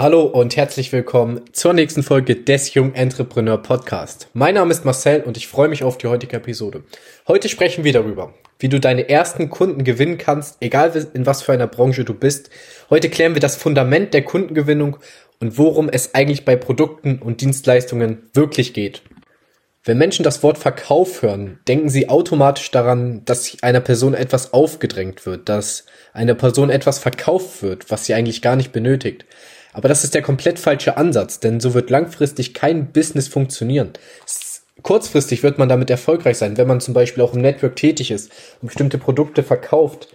Hallo und herzlich willkommen zur nächsten Folge des Jung Entrepreneur Podcast. Mein Name ist Marcel und ich freue mich auf die heutige Episode. Heute sprechen wir darüber, wie du deine ersten Kunden gewinnen kannst, egal in was für einer Branche du bist. Heute klären wir das Fundament der Kundengewinnung und worum es eigentlich bei Produkten und Dienstleistungen wirklich geht. Wenn Menschen das Wort Verkauf hören, denken sie automatisch daran, dass einer Person etwas aufgedrängt wird, dass einer Person etwas verkauft wird, was sie eigentlich gar nicht benötigt. Aber das ist der komplett falsche Ansatz, denn so wird langfristig kein Business funktionieren. Kurzfristig wird man damit erfolgreich sein, wenn man zum Beispiel auch im Network tätig ist und bestimmte Produkte verkauft.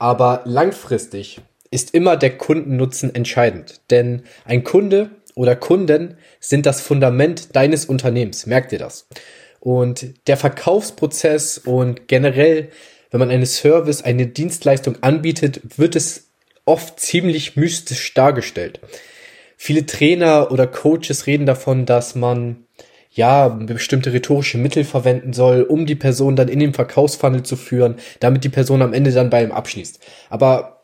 Aber langfristig ist immer der Kundennutzen entscheidend. Denn ein Kunde oder Kunden sind das Fundament deines Unternehmens. Merkt ihr das? Und der Verkaufsprozess und generell, wenn man eine Service, eine Dienstleistung anbietet, wird es oft ziemlich mystisch dargestellt. Viele Trainer oder Coaches reden davon, dass man ja bestimmte rhetorische Mittel verwenden soll, um die Person dann in den Verkaufsfunnel zu führen, damit die Person am Ende dann bei ihm abschließt. Aber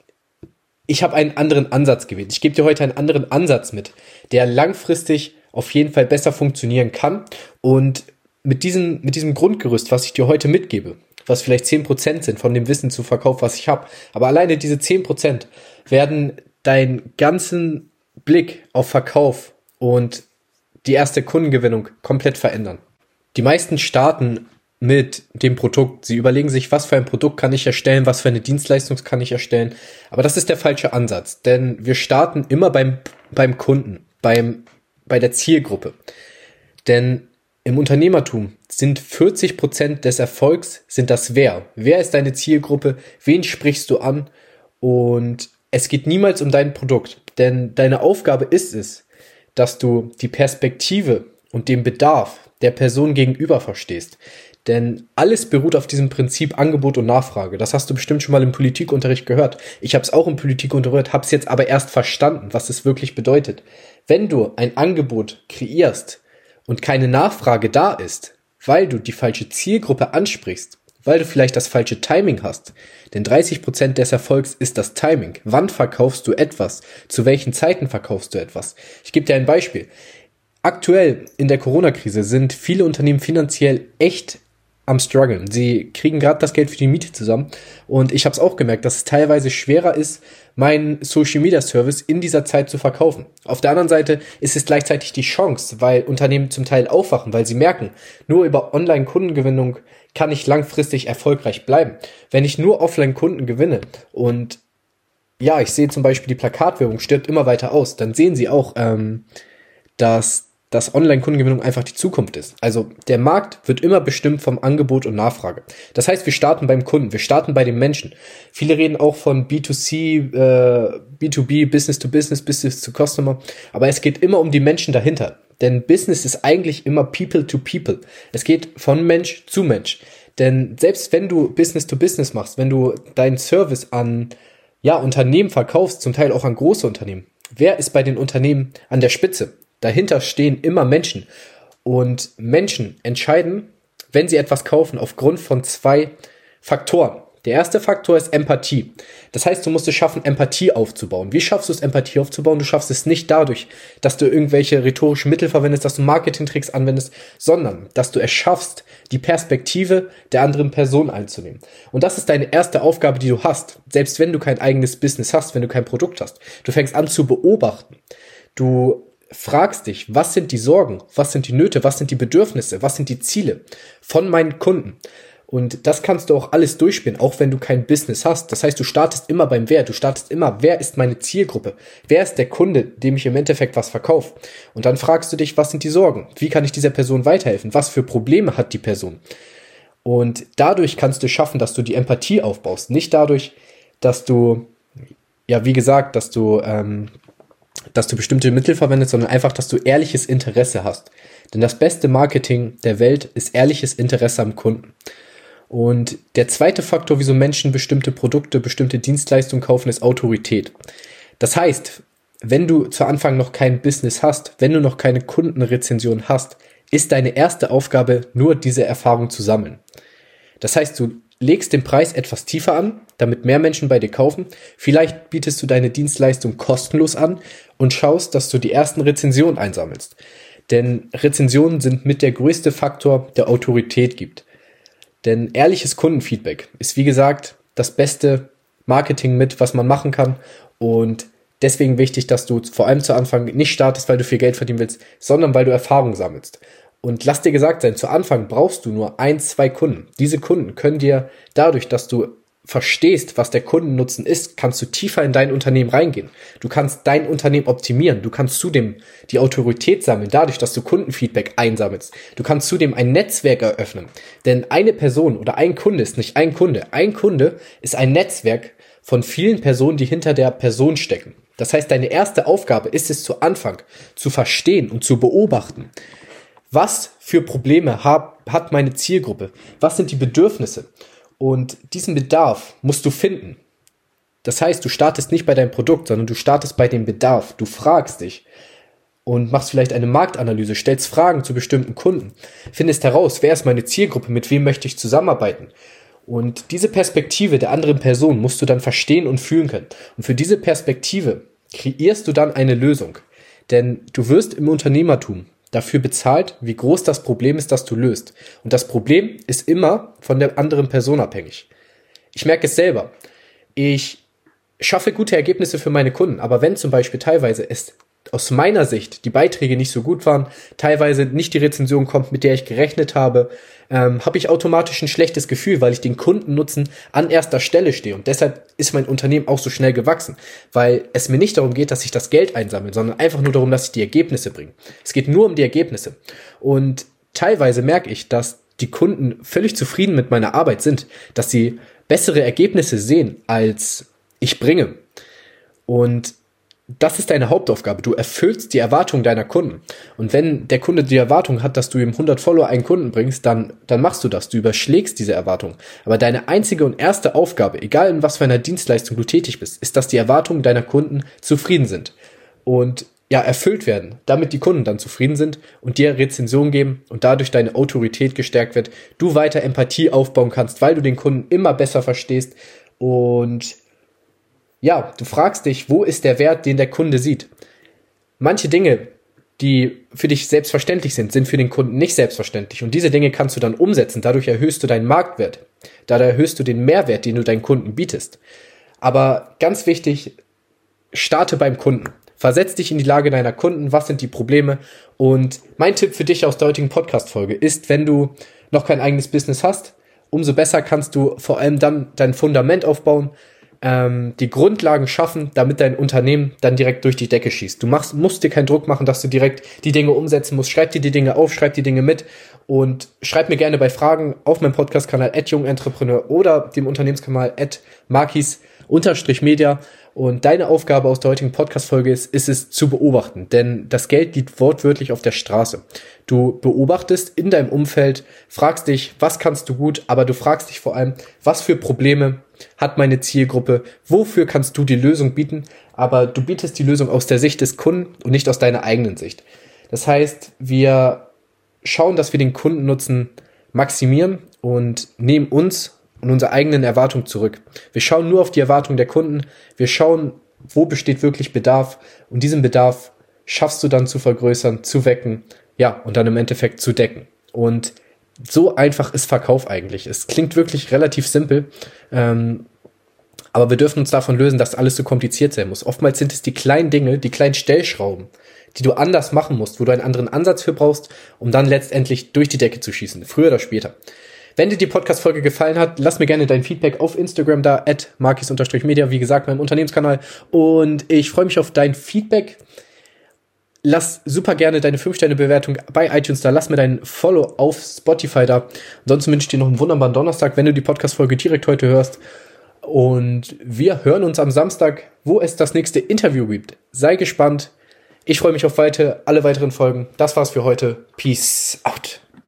ich habe einen anderen Ansatz gewählt. Ich gebe dir heute einen anderen Ansatz mit, der langfristig auf jeden Fall besser funktionieren kann und mit diesem, mit diesem Grundgerüst, was ich dir heute mitgebe, was vielleicht zehn Prozent sind von dem Wissen zu Verkauf, was ich habe. Aber alleine diese zehn Prozent werden deinen ganzen Blick auf Verkauf und die erste Kundengewinnung komplett verändern. Die meisten starten mit dem Produkt. Sie überlegen sich, was für ein Produkt kann ich erstellen, was für eine Dienstleistung kann ich erstellen. Aber das ist der falsche Ansatz, denn wir starten immer beim, beim Kunden, beim, bei der Zielgruppe. Denn im Unternehmertum sind 40 Prozent des Erfolgs sind das Wer. Wer ist deine Zielgruppe? Wen sprichst du an? Und es geht niemals um dein Produkt, denn deine Aufgabe ist es, dass du die Perspektive und den Bedarf der Person gegenüber verstehst. Denn alles beruht auf diesem Prinzip Angebot und Nachfrage. Das hast du bestimmt schon mal im Politikunterricht gehört. Ich habe es auch im Politikunterricht, habe es jetzt aber erst verstanden, was es wirklich bedeutet. Wenn du ein Angebot kreierst, und keine Nachfrage da ist, weil du die falsche Zielgruppe ansprichst, weil du vielleicht das falsche Timing hast. Denn 30 Prozent des Erfolgs ist das Timing. Wann verkaufst du etwas? Zu welchen Zeiten verkaufst du etwas? Ich gebe dir ein Beispiel. Aktuell in der Corona-Krise sind viele Unternehmen finanziell echt am struggeln. Sie kriegen gerade das Geld für die Miete zusammen und ich habe es auch gemerkt, dass es teilweise schwerer ist, meinen Social Media Service in dieser Zeit zu verkaufen. Auf der anderen Seite ist es gleichzeitig die Chance, weil Unternehmen zum Teil aufwachen, weil sie merken, nur über Online Kundengewinnung kann ich langfristig erfolgreich bleiben. Wenn ich nur Offline Kunden gewinne und ja, ich sehe zum Beispiel die Plakatwerbung stirbt immer weiter aus, dann sehen sie auch, ähm, dass dass Online-Kundengewinnung einfach die Zukunft ist. Also der Markt wird immer bestimmt vom Angebot und Nachfrage. Das heißt, wir starten beim Kunden, wir starten bei den Menschen. Viele reden auch von B2C, äh, B2B, Business to Business, Business to Customer, aber es geht immer um die Menschen dahinter. Denn Business ist eigentlich immer People to People. Es geht von Mensch zu Mensch. Denn selbst wenn du Business to Business machst, wenn du deinen Service an ja, Unternehmen verkaufst, zum Teil auch an große Unternehmen, wer ist bei den Unternehmen an der Spitze? Dahinter stehen immer Menschen. Und Menschen entscheiden, wenn sie etwas kaufen, aufgrund von zwei Faktoren. Der erste Faktor ist Empathie. Das heißt, du musst es schaffen, Empathie aufzubauen. Wie schaffst du es, Empathie aufzubauen? Du schaffst es nicht dadurch, dass du irgendwelche rhetorischen Mittel verwendest, dass du Marketingtricks anwendest, sondern dass du es schaffst, die Perspektive der anderen Person einzunehmen. Und das ist deine erste Aufgabe, die du hast. Selbst wenn du kein eigenes Business hast, wenn du kein Produkt hast. Du fängst an zu beobachten. Du fragst dich, was sind die Sorgen, was sind die Nöte, was sind die Bedürfnisse, was sind die Ziele von meinen Kunden. Und das kannst du auch alles durchspielen, auch wenn du kein Business hast. Das heißt, du startest immer beim Wer. Du startest immer, wer ist meine Zielgruppe? Wer ist der Kunde, dem ich im Endeffekt was verkaufe? Und dann fragst du dich, was sind die Sorgen? Wie kann ich dieser Person weiterhelfen? Was für Probleme hat die Person? Und dadurch kannst du schaffen, dass du die Empathie aufbaust. Nicht dadurch, dass du, ja, wie gesagt, dass du ähm, dass du bestimmte Mittel verwendest, sondern einfach, dass du ehrliches Interesse hast. Denn das beste Marketing der Welt ist ehrliches Interesse am Kunden. Und der zweite Faktor, wieso Menschen bestimmte Produkte, bestimmte Dienstleistungen kaufen, ist Autorität. Das heißt, wenn du zu Anfang noch kein Business hast, wenn du noch keine Kundenrezension hast, ist deine erste Aufgabe nur diese Erfahrung zu sammeln. Das heißt, du legst den Preis etwas tiefer an, damit mehr Menschen bei dir kaufen. Vielleicht bietest du deine Dienstleistung kostenlos an und schaust, dass du die ersten Rezensionen einsammelst. Denn Rezensionen sind mit der größte Faktor, der Autorität gibt. Denn ehrliches Kundenfeedback ist, wie gesagt, das beste Marketing mit, was man machen kann. Und deswegen wichtig, dass du vor allem zu Anfang nicht startest, weil du viel Geld verdienen willst, sondern weil du Erfahrung sammelst. Und lass dir gesagt sein, zu Anfang brauchst du nur ein, zwei Kunden. Diese Kunden können dir dadurch, dass du verstehst, was der Kundennutzen ist, kannst du tiefer in dein Unternehmen reingehen. Du kannst dein Unternehmen optimieren. Du kannst zudem die Autorität sammeln, dadurch, dass du Kundenfeedback einsammelst. Du kannst zudem ein Netzwerk eröffnen. Denn eine Person oder ein Kunde ist nicht ein Kunde. Ein Kunde ist ein Netzwerk von vielen Personen, die hinter der Person stecken. Das heißt, deine erste Aufgabe ist es zu Anfang zu verstehen und zu beobachten. Was für Probleme hat meine Zielgruppe? Was sind die Bedürfnisse? Und diesen Bedarf musst du finden. Das heißt, du startest nicht bei deinem Produkt, sondern du startest bei dem Bedarf. Du fragst dich und machst vielleicht eine Marktanalyse, stellst Fragen zu bestimmten Kunden, findest heraus, wer ist meine Zielgruppe, mit wem möchte ich zusammenarbeiten. Und diese Perspektive der anderen Person musst du dann verstehen und fühlen können. Und für diese Perspektive kreierst du dann eine Lösung. Denn du wirst im Unternehmertum dafür bezahlt, wie groß das Problem ist, das du löst. Und das Problem ist immer von der anderen Person abhängig. Ich merke es selber. Ich schaffe gute Ergebnisse für meine Kunden, aber wenn zum Beispiel teilweise es aus meiner Sicht die Beiträge nicht so gut waren, teilweise nicht die Rezension kommt, mit der ich gerechnet habe, ähm, habe ich automatisch ein schlechtes Gefühl, weil ich den Kundennutzen an erster Stelle stehe. Und deshalb ist mein Unternehmen auch so schnell gewachsen, weil es mir nicht darum geht, dass ich das Geld einsammle, sondern einfach nur darum, dass ich die Ergebnisse bringe. Es geht nur um die Ergebnisse. Und teilweise merke ich, dass die Kunden völlig zufrieden mit meiner Arbeit sind, dass sie bessere Ergebnisse sehen, als ich bringe. Und das ist deine Hauptaufgabe. Du erfüllst die Erwartungen deiner Kunden. Und wenn der Kunde die Erwartung hat, dass du ihm 100 Follower einen Kunden bringst, dann, dann machst du das. Du überschlägst diese Erwartung. Aber deine einzige und erste Aufgabe, egal in was für einer Dienstleistung du tätig bist, ist, dass die Erwartungen deiner Kunden zufrieden sind. Und ja, erfüllt werden, damit die Kunden dann zufrieden sind und dir Rezension geben und dadurch deine Autorität gestärkt wird, du weiter Empathie aufbauen kannst, weil du den Kunden immer besser verstehst und ja, du fragst dich, wo ist der Wert, den der Kunde sieht? Manche Dinge, die für dich selbstverständlich sind, sind für den Kunden nicht selbstverständlich. Und diese Dinge kannst du dann umsetzen. Dadurch erhöhst du deinen Marktwert. Dadurch erhöhst du den Mehrwert, den du deinen Kunden bietest. Aber ganz wichtig, starte beim Kunden. Versetz dich in die Lage deiner Kunden. Was sind die Probleme? Und mein Tipp für dich aus der heutigen Podcast-Folge ist, wenn du noch kein eigenes Business hast, umso besser kannst du vor allem dann dein Fundament aufbauen, ähm, die Grundlagen schaffen, damit dein Unternehmen dann direkt durch die Decke schießt. Du machst, musst dir keinen Druck machen, dass du direkt die Dinge umsetzen musst. Schreib dir die Dinge auf, schreib die Dinge mit und schreib mir gerne bei Fragen auf meinem Podcast-Kanal at Jungentrepreneur oder dem Unternehmenskanal at Markis-Media. Und deine Aufgabe aus der heutigen Podcast-Folge ist, ist es zu beobachten, denn das Geld liegt wortwörtlich auf der Straße. Du beobachtest in deinem Umfeld, fragst dich, was kannst du gut, aber du fragst dich vor allem, was für Probleme hat meine Zielgruppe, wofür kannst du die Lösung bieten, aber du bietest die Lösung aus der Sicht des Kunden und nicht aus deiner eigenen Sicht. Das heißt, wir schauen, dass wir den Kundennutzen maximieren und nehmen uns und unsere eigenen Erwartungen zurück. Wir schauen nur auf die Erwartungen der Kunden, wir schauen, wo besteht wirklich Bedarf und diesen Bedarf schaffst du dann zu vergrößern, zu wecken, ja, und dann im Endeffekt zu decken. Und so einfach ist Verkauf eigentlich. Es klingt wirklich relativ simpel, ähm, aber wir dürfen uns davon lösen, dass alles so kompliziert sein muss. Oftmals sind es die kleinen Dinge, die kleinen Stellschrauben, die du anders machen musst, wo du einen anderen Ansatz für brauchst, um dann letztendlich durch die Decke zu schießen, früher oder später. Wenn dir die Podcast-Folge gefallen hat, lass mir gerne dein Feedback auf Instagram da, at markis-media, wie gesagt, meinem Unternehmenskanal. Und ich freue mich auf dein Feedback lass super gerne deine 5-Sterne-Bewertung bei iTunes da. Lass mir dein Follow auf Spotify da. Ansonsten wünsche ich dir noch einen wunderbaren Donnerstag, wenn du die Podcast-Folge direkt heute hörst. Und wir hören uns am Samstag, wo es das nächste Interview gibt. Sei gespannt. Ich freue mich auf weite, alle weiteren Folgen. Das war's für heute. Peace out.